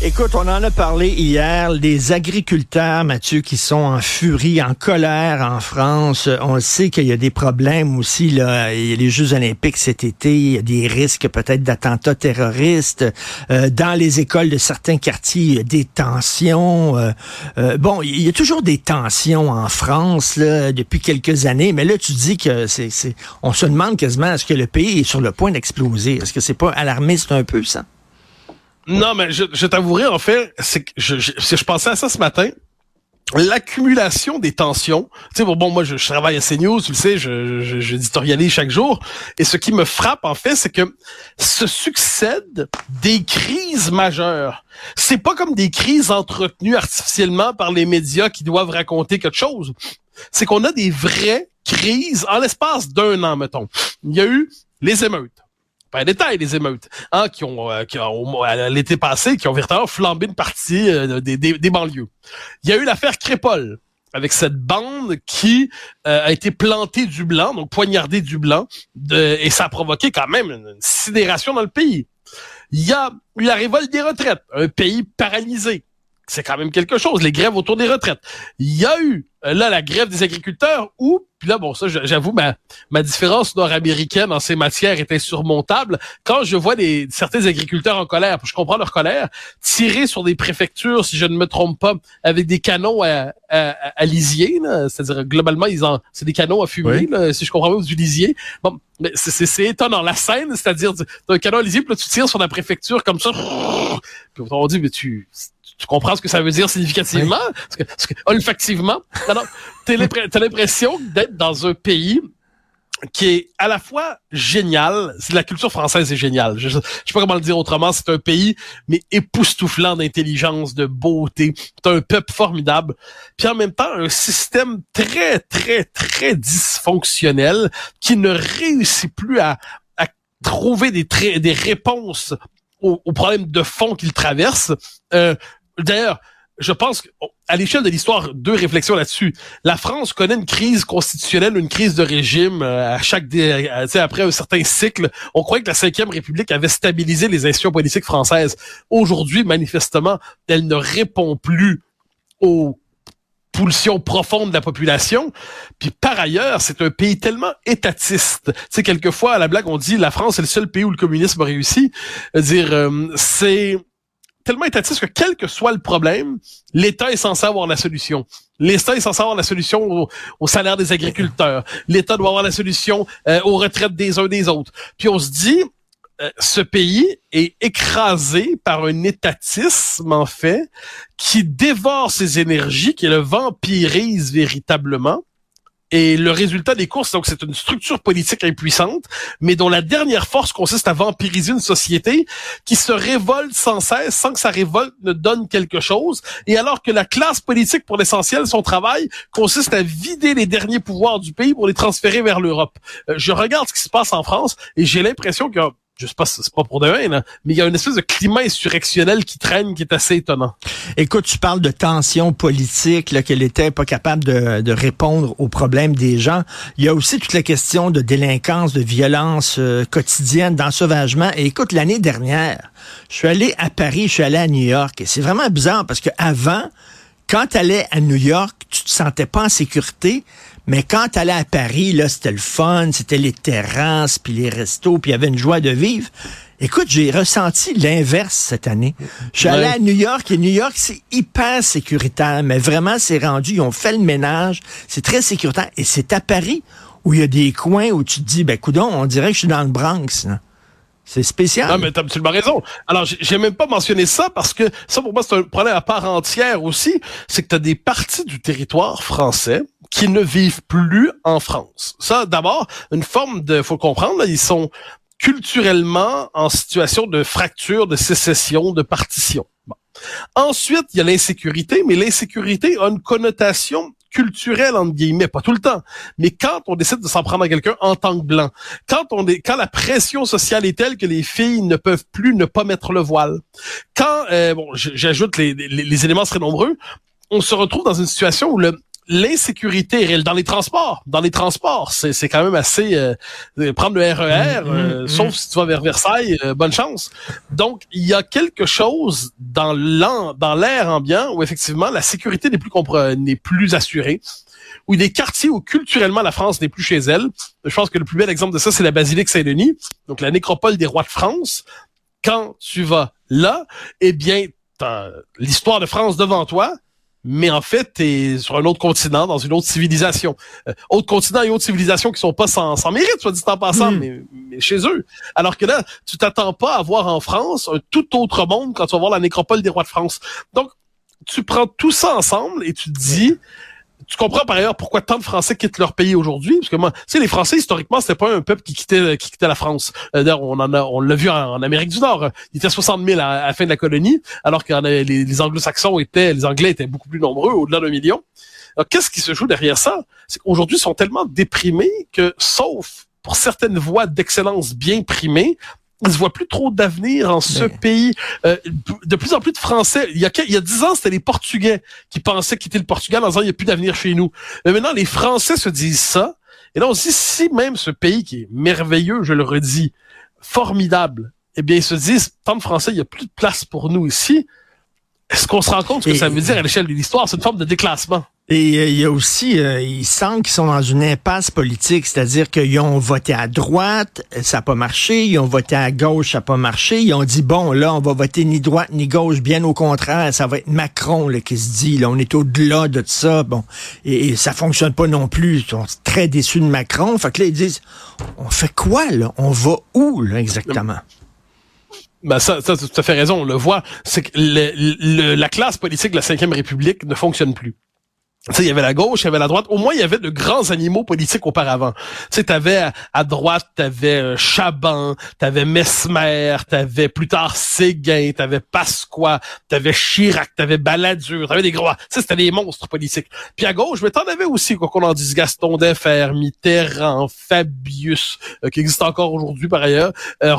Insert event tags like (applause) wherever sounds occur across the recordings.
Écoute, on en a parlé hier, les agriculteurs, Mathieu, qui sont en furie, en colère en France. On sait qu'il y a des problèmes aussi, là. Il y a les Jeux olympiques cet été, il y a des risques peut-être d'attentats terroristes. Euh, dans les écoles de certains quartiers, il y a des tensions. Euh, euh, bon, il y a toujours des tensions en France, depuis quelques années. Mais là, tu dis que c'est, c'est, on se demande quasiment est-ce que le pays est sur le point d'exploser? Est-ce que c'est pas alarmiste un peu, ça? Non, mais je, je t'avouerai, en fait, c'est que je, je, pensais à ça ce matin l'accumulation des tensions. Tu sais, bon, moi, je, je, travaille à CNews, tu le sais, je, je, j'éditorialise chaque jour. Et ce qui me frappe, en fait, c'est que se succèdent des crises majeures. C'est pas comme des crises entretenues artificiellement par les médias qui doivent raconter quelque chose. C'est qu'on a des vraies crises en l'espace d'un an, mettons. Il y a eu les émeutes pas un détail, les émeutes, hein, qui ont, euh, qui ont l'été passé, qui ont véritablement flambé une partie euh, des, des, banlieues. Il y a eu l'affaire Crépol, avec cette bande qui euh, a été plantée du blanc, donc poignardée du blanc, et ça a provoqué quand même une, sidération dans le pays. Il y a eu la révolte des retraites, un pays paralysé. C'est quand même quelque chose, les grèves autour des retraites. Il y a eu là la grève des agriculteurs où puis là bon ça j'avoue ma ma différence nord-américaine en ces matières est insurmontable. Quand je vois des certains agriculteurs en colère je comprends leur colère tirer sur des préfectures si je ne me trompe pas avec des canons à, à, à lisier c'est-à-dire globalement ils ont c'est des canons à fumer oui. là, si je comprends bien du lisier. Bon mais c'est c'est étonnant. La scène c'est-à-dire un canon à lisier puis là tu tires sur la préfecture comme ça puis on dit mais tu tu comprends ce que ça veut dire significativement, oui. parce que, parce que, olfactivement. Alors, t'as l'impression d'être dans un pays qui est à la fois génial, la culture française est géniale. Je, je sais pas comment le dire autrement, c'est un pays mais époustouflant d'intelligence, de beauté, c'est un peuple formidable, puis en même temps un système très très très dysfonctionnel qui ne réussit plus à, à trouver des des réponses aux, aux problèmes de fond qu'il traverse. Euh, D'ailleurs, je pense qu'à l'échelle de l'histoire, deux réflexions là-dessus. La France connaît une crise constitutionnelle, une crise de régime euh, à chaque après un certain cycle. On croyait que la Ve République avait stabilisé les institutions politiques françaises. Aujourd'hui, manifestement, elle ne répond plus aux pulsions profondes de la population. Puis par ailleurs, c'est un pays tellement étatiste. Tu sais, quelquefois, à la blague, on dit la France est le seul pays où le communisme a réussi. dire, euh, c'est tellement étatiste que quel que soit le problème, l'État est censé avoir la solution. L'État est censé avoir la solution au, salaire des agriculteurs. L'État doit avoir la solution euh, aux retraites des uns des autres. Puis on se dit, euh, ce pays est écrasé par un étatisme, en fait, qui dévore ses énergies, qui le vampirise véritablement. Et le résultat des courses, donc c'est une structure politique impuissante, mais dont la dernière force consiste à vampiriser une société qui se révolte sans cesse, sans que sa révolte ne donne quelque chose. Et alors que la classe politique, pour l'essentiel, son travail consiste à vider les derniers pouvoirs du pays pour les transférer vers l'Europe. Euh, je regarde ce qui se passe en France et j'ai l'impression que je sais pas c'est pas pour demain, là, mais il y a une espèce de climat insurrectionnel qui traîne qui est assez étonnant. Écoute, tu parles de tension politique, là, qu'elle était pas capable de, de, répondre aux problèmes des gens. Il y a aussi toute la question de délinquance, de violence euh, quotidienne, d'ensauvagement. Et écoute, l'année dernière, je suis allé à Paris, je suis allé à New York. Et c'est vraiment bizarre parce que avant, quand tu allais à New York, tu te sentais pas en sécurité, mais quand tu allais à Paris, là, c'était le fun, c'était les terrasses, puis les restos, puis il y avait une joie de vivre. Écoute, j'ai ressenti l'inverse cette année. Je suis allé à New York et New York, c'est hyper sécuritaire, mais vraiment, c'est rendu, ils ont fait le ménage, c'est très sécuritaire. Et c'est à Paris où il y a des coins où tu te dis, ben coudon, on dirait que je suis dans le Bronx. C'est spécial. Non, mais t'as absolument raison. Alors, j'ai même pas mentionné ça parce que ça, pour moi, c'est un problème à part entière aussi. C'est que t'as des parties du territoire français qui ne vivent plus en France. Ça, d'abord, une forme de, faut comprendre, là, ils sont culturellement en situation de fracture, de sécession, de partition. Ensuite, il y a l'insécurité, mais l'insécurité a une connotation culturel entre guillemets, pas tout le temps, mais quand on décide de s'en prendre à quelqu'un en tant que blanc, quand on est, quand la pression sociale est telle que les filles ne peuvent plus ne pas mettre le voile, quand euh, bon, j'ajoute les, les, les éléments très nombreux, on se retrouve dans une situation où le l'insécurité réelle dans les transports. Dans les transports, c'est, c'est quand même assez euh, prendre le RER, e mm, euh, mm, mm. sauf si tu vas vers Versailles, euh, bonne chance. Donc il y a quelque chose dans l'an, dans l'air ambiant où effectivement la sécurité n'est plus n'est plus assurée. Où il y a des quartiers où culturellement la France n'est plus chez elle. Je pense que le plus bel exemple de ça, c'est la basilique Saint-Denis, donc la nécropole des rois de France. Quand tu vas là, eh bien, l'histoire de France devant toi, mais en fait, tu es sur un autre continent, dans une autre civilisation. Euh, autre continent et autre civilisation qui sont pas sans, sans mérite, soit dit en passant, hmm. mais, mais, chez eux. Alors que là, tu t'attends pas à voir en France un tout autre monde quand tu vas voir la nécropole des rois de France. Donc, tu prends tout ça ensemble et tu te dis, tu comprends par ailleurs pourquoi tant de Français quittent leur pays aujourd'hui, parce que moi, tu sais, les Français historiquement, c'était pas un peuple qui quittait qui quittait la France. Euh, d'ailleurs, on en a, on l'a vu en, Amérique du Nord. Il était 60 000 à, la fin de la colonie, alors que les, les Anglo-Saxons étaient, les Anglais étaient beaucoup plus nombreux, au-delà d'un million. Alors, qu'est-ce qui se joue derrière ça? C'est qu'aujourd'hui, ils sont tellement déprimés que, sauf pour certaines voies d'excellence bien primées, il se voit plus trop d'avenir en ce pays. Euh, de plus en plus de Français. Il y a il y a dix ans, c'était les Portugais qui pensaient quitter le Portugal en disant il n'y a plus d'avenir chez nous. Mais maintenant, les Français se disent ça. Et là, on se dit si même ce pays qui est merveilleux, je le redis, formidable, eh bien, ils se disent tant de Français, il n'y a plus de place pour nous ici. Est-ce qu'on se rend compte ce que ça veut dire à l'échelle de l'histoire? C'est une forme de déclassement. Et euh, il y a aussi, euh, ils sentent qu'ils sont dans une impasse politique, c'est-à-dire qu'ils ont voté à droite, ça n'a pas marché, ils ont voté à gauche, ça n'a pas marché, ils ont dit, bon, là, on va voter ni droite ni gauche, bien au contraire, ça va être Macron là, qui se dit, là, on est au-delà de ça, bon, et, ça fonctionne pas non plus, ils sont très déçus de Macron, fait que là, ils disent, on fait quoi, là? On va où, là, exactement? Ben ça, ça, tu as fait raison, on le voit, c'est que la classe politique de la Ve République ne fonctionne plus il y avait la gauche, il y avait la droite. Au moins, il y avait de grands animaux politiques auparavant. Tu sais, t'avais à, à droite, t'avais euh, Chaban, t'avais Mesmer, t'avais plus tard Séguin, t'avais Pasqua, t'avais Chirac, t'avais Balladur, t'avais des gros. Tu c'était des monstres politiques. Puis à gauche, mais t'en avais aussi, quoi qu'on en dise, Gaston Defer, Mitterrand, Fabius, euh, qui existe encore aujourd'hui par ailleurs, euh.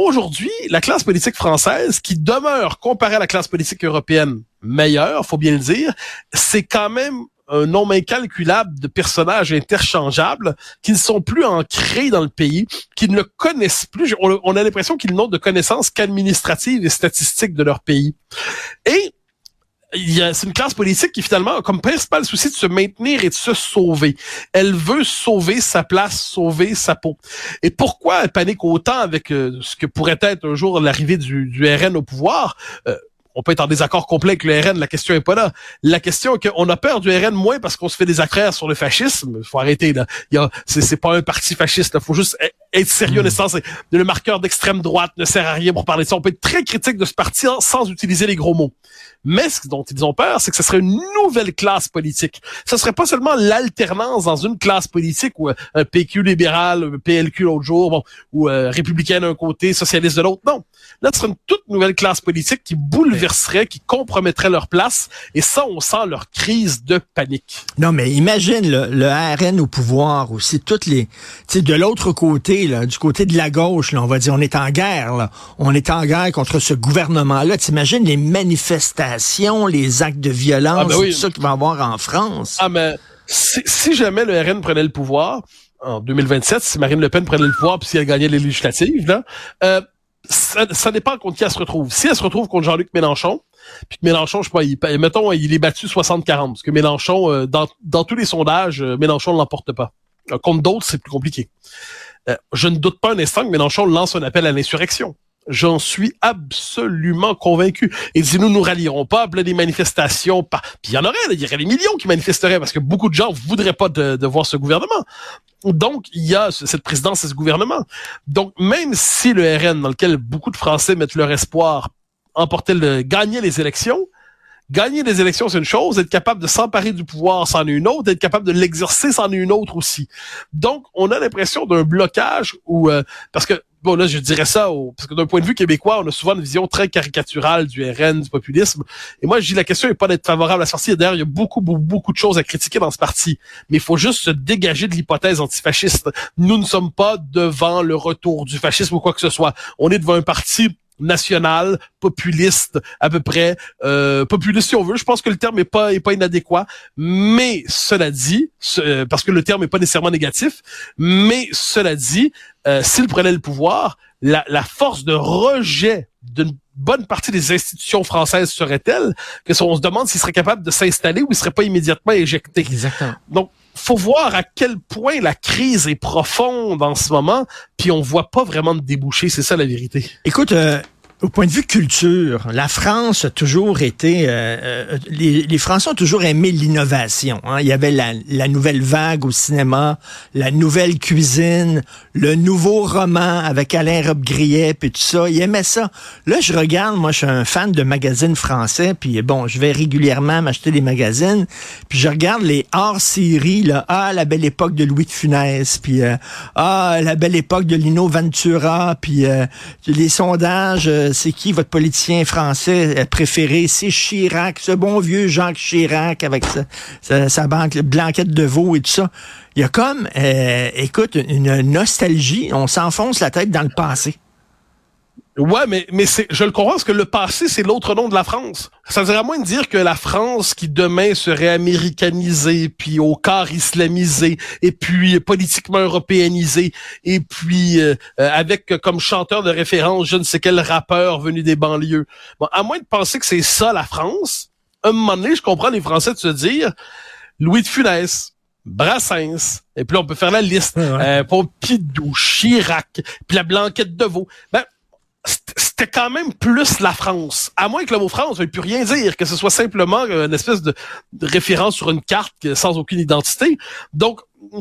Aujourd'hui, la classe politique française, qui demeure, comparée à la classe politique européenne, meilleure, faut bien le dire, c'est quand même un nombre incalculable de personnages interchangeables qui ne sont plus ancrés dans le pays, qui ne le connaissent plus. On, a l'impression qu'ils n'ont de connaissances qu'administratives et statistiques de leur pays. Et c'est une classe politique qui finalement a comme principal souci de se maintenir et de se sauver. Elle veut sauver sa place, sauver sa peau. Et pourquoi elle panique autant avec euh, ce que pourrait être un jour l'arrivée du, du, RN au pouvoir? Euh, on peut être en désaccord complet avec le RN, la question est pas là. La question est qu'on a peur du RN moins parce qu'on se fait des accraires sur le fascisme. Faut arrêter là. C'est, pas un parti fasciste. Il faut juste être sérieux. Mm. Le marqueur d'extrême droite ne sert à rien pour parler de ça. On peut être très critique de ce parti sans utiliser les gros mots. Mais ce dont ils ont peur, c'est que ce serait une nouvelle classe politique. Ce serait pas seulement l'alternance dans une classe politique ou euh, un PQ libéral, un PLQ l'autre jour, bon, ou euh, républicain d'un côté, socialiste de l'autre. Non. Là, ce serait une toute nouvelle classe politique qui bouleverserait, qui compromettrait leur place. Et ça, on sent leur crise de panique. Non, mais imagine le, le RN au pouvoir aussi, toutes les, tu sais, de l'autre côté, là, du côté de la gauche, là, on va dire, on est en guerre, là. On est en guerre contre ce gouvernement-là. T'imagines les manifestations les actes de violence, ah, ben tout ça qu'il va y avoir en France? Ah, mais si, jamais le RN prenait le pouvoir, en 2027, si Marine Le Pen prenait le pouvoir, puis si elle gagnait les législatives, là, euh, ça, ça, dépend contre qui elle se retrouve. Si elle se retrouve contre Jean-Luc Mélenchon, puis que Mélenchon, je sais pas, il, mettons, il est battu 60-40, parce que Mélenchon, euh, dans, dans tous les sondages, euh, Mélenchon ne l'emporte pas. contre d'autres, c'est plus compliqué. Je ne doute pas un instant que Mélenchon lance un appel à l'insurrection. J'en suis absolument convaincu. Et si nous nous rallierons pas, à des manifestations, puis il y en aurait, il y aurait des millions qui manifesteraient parce que beaucoup de gens voudraient pas de, voir ce gouvernement. Donc, il y a cette présidence et ce gouvernement. Donc, même si le RN, dans lequel beaucoup de Français mettent leur espoir, emportait le, gagner les élections, Gagner des élections, c'est une chose. Être capable de s'emparer du pouvoir, c'en est une autre. Être capable de l'exercer, c'en est une autre aussi. Donc, on a l'impression d'un blocage où, euh, parce que bon là je dirais ça au, parce que d'un point de vue québécois, on a souvent une vision très caricaturale du RN, du populisme. Et moi, je dis la question n'est pas d'être favorable à la sortie. D'ailleurs, il y a beaucoup, beaucoup, beaucoup de choses à critiquer dans ce parti. Mais il faut juste se dégager de l'hypothèse antifasciste. Nous ne sommes pas devant le retour du fascisme ou quoi que ce soit. On est devant un parti national, populiste à peu près, euh, populiste si on veut. Je pense que le terme est pas est pas inadéquat, mais cela dit, ce, parce que le terme est pas nécessairement négatif, mais cela dit, euh, s'il prenait le pouvoir, la, la force de rejet d'une bonne partie des institutions françaises serait telle que on se demande s'il serait capable de s'installer ou il serait pas immédiatement éjecté. Exactement. Donc faut voir à quel point la crise est profonde en ce moment, puis on voit pas vraiment de débouché, c'est ça la vérité. Écoute, euh, au point de vue culture, la France a toujours été, euh, euh, les, les, Français ont toujours aimé l'innovation. Hein. Il y avait la, la, nouvelle vague au cinéma, la nouvelle cuisine, le nouveau roman avec Alain Robbe-Grillet, puis tout ça. Ils aimaient ça. Là, je regarde, moi, je suis un fan de magazines français, puis bon, je vais régulièrement m'acheter des magazines, puis je regarde les hors-séries, là, ah, la belle époque de Louis de Funès, puis euh, ah, la belle époque de Lino Ventura, puis les sondages c'est qui votre politicien français euh, préféré? C'est Chirac, ce bon vieux Jacques Chirac avec sa, sa, banque, blanquette de veau et tout ça. Il y a comme, euh, écoute, une nostalgie. On s'enfonce la tête dans le passé. Ouais, mais mais c'est, je le comprends parce que le passé c'est l'autre nom de la France. Ça veut à moins de dire que la France qui demain serait américanisée, puis au quart islamisée, et puis politiquement européanisée, et puis euh, euh, avec comme chanteur de référence je ne sais quel rappeur venu des banlieues. Bon, à moins de penser que c'est ça la France, un moment donné, je comprends les Français de se dire Louis de Funès, Brassens, et puis là, on peut faire la liste, euh, Pompidou, Chirac, puis la blanquette de veau. Ben c'était quand même plus la France. À moins que le mot France ne veuille plus rien dire, que ce soit simplement une espèce de, référence sur une carte sans aucune identité. Donc,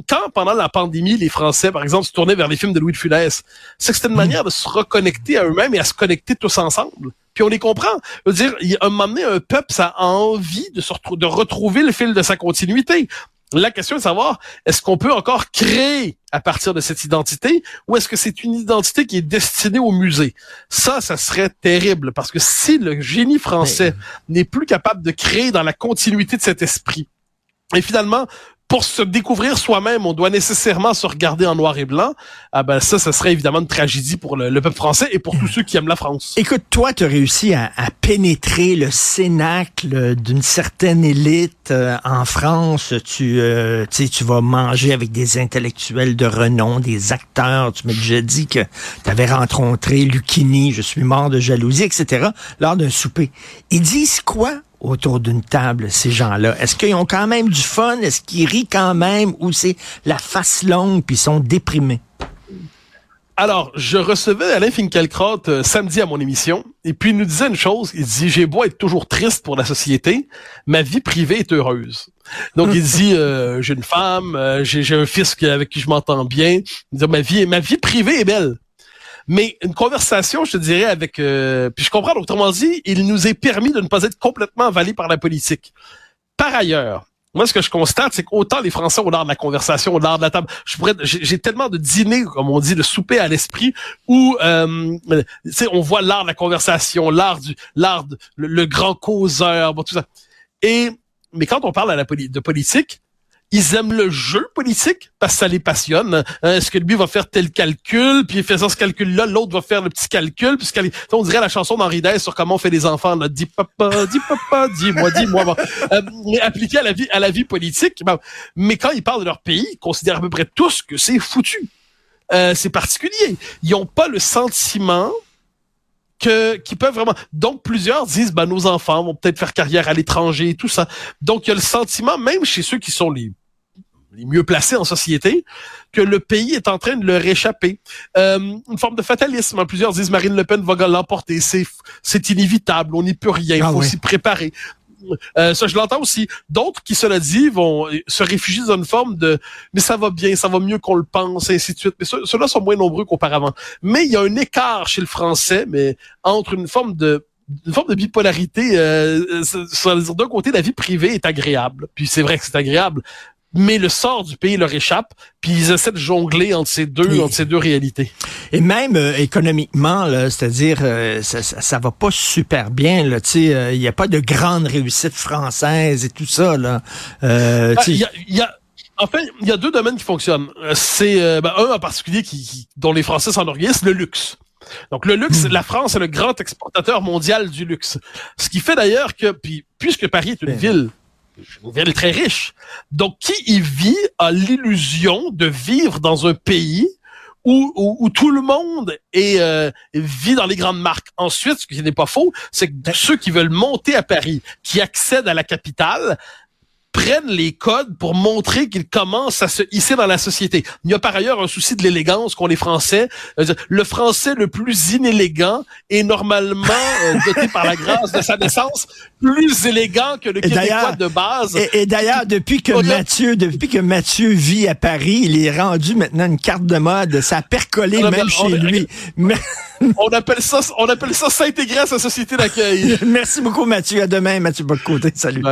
quand pendant la pandémie, les Français, par exemple, se tournaient vers les films de Louis de Funès, c'est que c'était une hmm. manière de se reconnecter à eux-mêmes et à se connecter tous ensemble. Puis on les comprend. Je veux dire, un moment donné, un peuple, ça a envie de se de retrouver le fil de sa continuité. La question est de savoir, est-ce qu'on peut encore créer à partir de cette identité ou est-ce que c'est une identité qui est destinée au musée? Ça, ça serait terrible parce que si le génie français n'est plus capable de créer dans la continuité de cet esprit, et finalement, pour se découvrir soi-même, on doit nécessairement se regarder en noir et blanc. Ah ben ça, ça serait évidemment une tragédie pour le, peuple français et pour tous ceux qui aiment la France. Écoute, toi, tu as réussi à, pénétrer le cénacle d'une certaine élite euh, en France. Tu, euh, tu vas manger avec des intellectuels de renom, des acteurs. Tu m'as déjà dit que tu avais rencontré Lucchini, je suis mort de jalousie, etc. lors d'un souper. Ils disent quoi autour d'une table, ces gens-là? Est-ce qu'ils ont quand même du fun? Est-ce qu'ils rient quand même? Ou c'est la face longue puis ils sont déprimés? Alors, je recevais Alain Finkielkraut euh, samedi à mon émission, et puis il nous disait une chose, il dit, j'ai beau être toujours triste pour la société, ma vie privée est heureuse. Donc il dit, euh, j'ai une femme, euh, j'ai un fils avec qui je m'entends bien, il dit, ma vie, ma vie privée est belle. Mais une conversation, je te dirais, avec... Euh, puis je comprends, autrement dit, il nous est permis de ne pas être complètement avalés par la politique. Par ailleurs, moi, ce que je constate, c'est qu'autant les Français ont l'art de la conversation, ont l'art de la table. Je pourrais, j'ai tellement de dîners, comme on dit, de souper à l'esprit, où, euh, on voit l'art de la conversation, l'art du, l'art, le, grand causeur, bon, tout ça. Et, mais quand on parle de politique, ils aiment le jeu politique parce que ça les passionne. Hein, est-ce que lui va faire tel calcul, puis faisant ce calcul-là, l'autre va faire le petit calcul, puisqu'on on dirait la chanson d'Henri Dess sur comment on fait les enfants. Là. Dis papa, dis papa, dis-moi, dis-moi. Euh, mais appliqué à la vie, à la vie politique. mais quand ils parlent de leur pays, ils considèrent à peu près tous que c'est foutu. Euh, c'est particulier. Ils n'ont pas le sentiment que qui peuvent vraiment donc plusieurs disent bah nos enfants vont peut-être faire carrière à l'étranger et tout ça donc il y a le sentiment même chez ceux qui sont les les mieux placés en société, que le pays est en train de leur échapper. Euh, une forme de fatalisme. Hein. Plusieurs disent Marine Le Pen va l'emporter. C'est, c'est inévitable. On n'y peut rien. Il ah faut s'y préparer. Euh, ça, je l'entends aussi. D'autres qui, cela dit, vont se réfugier dans une forme de mais ça va bien, ça va mieux qu'on le pense, ainsi de suite. Mais ceux-là sont moins nombreux qu'auparavant. Mais il y a un écart chez le français, mais entre une forme de une forme de bipolarité. Euh, d'un côté, la vie privée est agréable. Puis c'est vrai que c'est agréable mais le sort du pays leur échappe, puis ils essaient de jongler entre ces deux, entre ces deux réalités. Et même euh, économiquement, c'est-à-dire, euh, ça, ça, ça va pas super bien. Là, tu sais, euh, il n'y a pas de grande réussite française et tout ça. Là. Euh, Il y a, y a- en fait, il y a deux domaines qui fonctionnent. Euh, C'est euh, ben, un en particulier qui, qui- dont les Français s'enorgueillissent, le luxe. Donc le luxe, la France est le grand exportateur mondial du luxe. Ce qui fait d'ailleurs que, puis, puisque Paris est une Ben. ville, une ville très riche, donc qui y vit a l'illusion de vivre dans un pays où, où, où tout le monde est, euh, vit dans les grandes marques? Ensuite, ce qui n'est pas faux, c'est que ceux qui veulent monter à Paris, qui accèdent à la capitale, prennent les codes pour montrer qu'ils commencent à se hisser dans la société. Il y a par ailleurs un souci de l'élégance qu'ont les Français. Euh, Le Français le plus inélégant est normalement euh, (laughs) doté par la grâce de sa naissance plus élégant que le Québécois d'ailleurs- de base. Et, et d'ailleurs, depuis que Mathieu, depuis que Mathieu vit à Paris, il est rendu maintenant une carte de mode. Ça a percolé On même chez lui. (laughs) On appelle ça, on appelle ça s'intégrer à sa société d'accueil. (laughs) Merci beaucoup, Mathieu. À demain, Mathieu Bocoté. Salut.